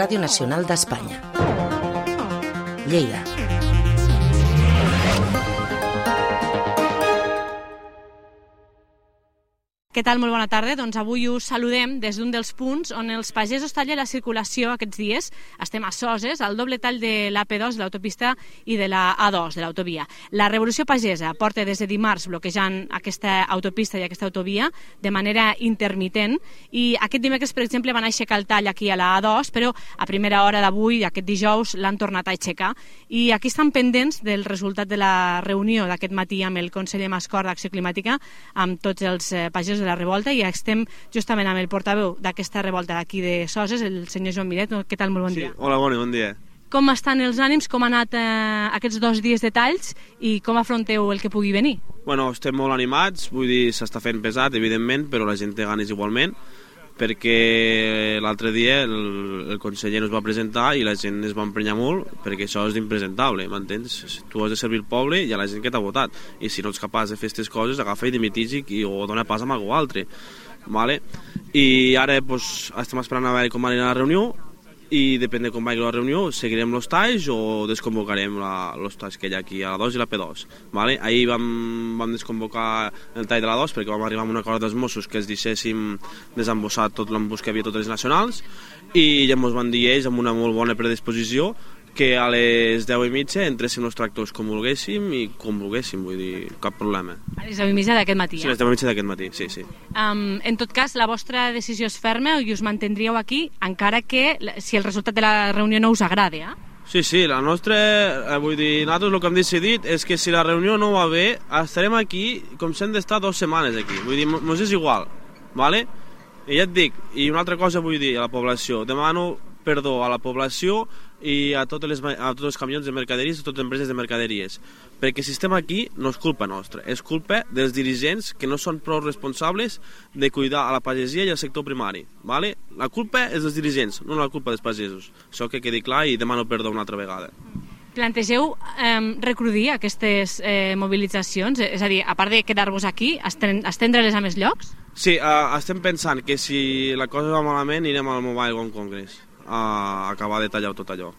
Ràdio Nacional d'Espanya. Lleida. Què tal? Molt bona tarda. Doncs avui us saludem des d'un dels punts on els pagesos tallen la circulació aquests dies. Estem a Soses, al doble tall de l'AP2, de l'autopista, i de la A2, de l'autovia. La revolució pagesa porta des de dimarts bloquejant aquesta autopista i aquesta autovia de manera intermitent i aquest dimecres, per exemple, van aixecar el tall aquí a la A2, però a primera hora d'avui, aquest dijous, l'han tornat a aixecar. I aquí estan pendents del resultat de la reunió d'aquest matí amb el conseller Mascor d'Acció Climàtica, amb tots els eh, pagesos de la revolta i estem justament amb el portaveu d'aquesta revolta d'aquí de Soses, el senyor Joan Miret. Què tal? Molt bon Sí, dia. hola, bon, bon dia. Com estan els ànims? Com han anat eh, aquests dos dies de talls i com afronteu el que pugui venir? Bueno, estem molt animats, vull dir, s'està fent pesat, evidentment, però la gent té ganes igualment, perquè l'altre dia el, el conseller ens va presentar i la gent es va emprenyar molt perquè això és impresentable, m'entens? Tu has de servir el poble i a la gent que t'ha votat i si no ets capaç de fer aquestes coses agafa i dimitix i, i o dona pas amb algú altre vale? i ara pues, estem esperant a veure com anar la reunió i depèn de com vagi la reunió seguirem els talls o desconvocarem la, els talls que hi ha aquí a la 2 i la P2 vale? ahir vam, vam desconvocar el tall de la 2 perquè vam arribar a un acord dels Mossos que es deixéssim desembossar tot l'embús que havia totes les nacionals i ja ens van dir ells amb una molt bona predisposició que a les 10 i mitja entréssim els tractors com volguéssim i com volguéssim, vull dir, cap problema. A les 10 i mitja d'aquest matí. Sí, Ja? les 10 i mitja d'aquest matí, sí, sí. Um, en tot cas, la vostra decisió és ferma i us mantindríeu aquí, encara que si el resultat de la reunió no us agrada, eh? Sí, sí, la nostra, eh, vull dir, nosaltres el que hem decidit és que si la reunió no va bé, estarem aquí com si hem d'estar dues setmanes aquí. Vull dir, mos és igual, vale? I ja et dic, i una altra cosa vull dir a la població, demano perdó a la població i a, totes les, a tots els camions de mercaderies i a totes les empreses de mercaderies. Perquè si estem aquí no és culpa nostra, és culpa dels dirigents que no són prou responsables de cuidar a la pagesia i al sector primari. Vale? La culpa és dels dirigents, no la culpa dels pagesos. Això que quedi clar i demano perdó una altra vegada. Plantegeu eh, recrudir aquestes eh, mobilitzacions? És a dir, a part de quedar-vos aquí, esten- estendre-les a més llocs? Sí, uh, estem pensant que si la cosa va malament anirem al Mobile World Congress a acabar de tallar tot allò.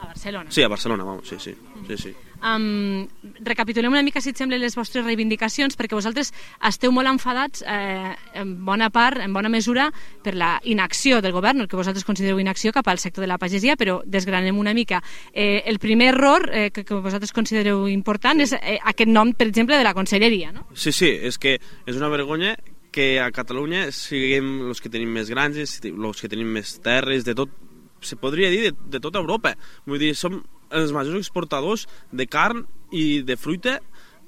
A Barcelona. Sí, a Barcelona, vamos, sí, sí. sí, sí. Um, recapitulem una mica, si et sembla, les vostres reivindicacions, perquè vosaltres esteu molt enfadats, eh, en bona part, en bona mesura, per la inacció del govern, el que vosaltres considereu inacció cap al sector de la pagesia, però desgranem una mica. Eh, el primer error eh, que, que vosaltres considereu important és eh, aquest nom, per exemple, de la conselleria, no? Sí, sí, és que és una vergonya que a Catalunya siguem els que tenim més granges, els que tenim més terres, de tot, se podria dir de, de tota Europa. Vull dir, som els majors exportadors de carn i de fruita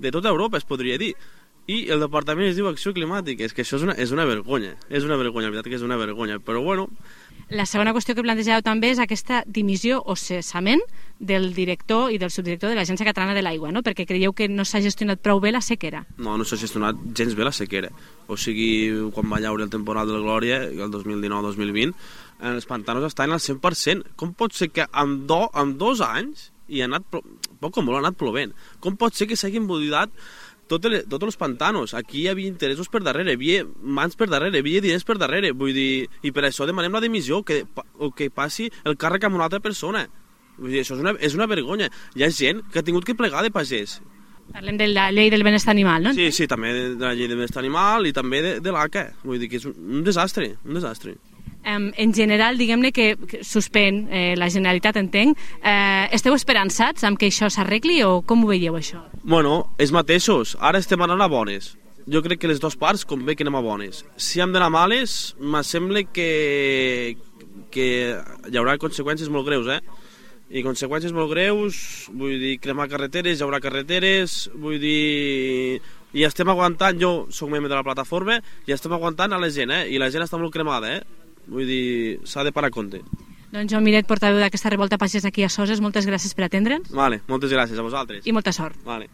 de tota Europa, es podria dir. I el departament es diu Acció Climàtica. És que això és una, és una vergonya. És una vergonya, la veritat que és una vergonya. Però bueno, La segona qüestió que plantegeu també és aquesta dimissió o cessament del director i del subdirector de l'Agència Catalana de l'Aigua, no? perquè creieu que no s'ha gestionat prou bé la sequera. No, no s'ha gestionat gens bé la sequera. O sigui, quan va llaure el temporal de la Glòria, el 2019-2020, eh, els pantanos estan al 100%. Com pot ser que amb, do, amb dos anys i ha anat, poc o molt ha anat plovent, com pot ser que s'hagin buidat tots els, tots els pantanos. Aquí hi havia interessos per darrere, hi havia mans per darrere, hi havia diners per darrere, vull dir, i per això demanem la dimissió, que, o que passi el càrrec a una altra persona. Vull dir, això és una, és una vergonya. Hi ha gent que ha tingut que plegar de pagès, Parlem de la llei del benestar animal, no? Sí, sí, també de la llei de benestar animal i també de, de l'ACA. Vull dir que és un, un desastre, un desastre. En general, diguem-ne que, suspèn eh, la Generalitat, entenc. Eh, esteu esperançats amb que això s'arregli o com ho veieu, això? Bueno, els mateixos, ara estem anant a bones. Jo crec que les dues parts convé que anem a bones. Si hem d'anar males, me sembla que, que hi haurà conseqüències molt greus, eh? I conseqüències molt greus, vull dir, cremar carreteres, hi haurà carreteres, vull dir... I estem aguantant, jo sóc membre de la plataforma, i estem aguantant a la gent, eh? I la gent està molt cremada, eh? Vull dir, s'ha de parar a compte. Doncs Joan Miret, portaveu d'aquesta revolta pagès aquí a Soses, moltes gràcies per atendre'ns Vale, moltes gràcies a vosaltres. i molta sort. Vale.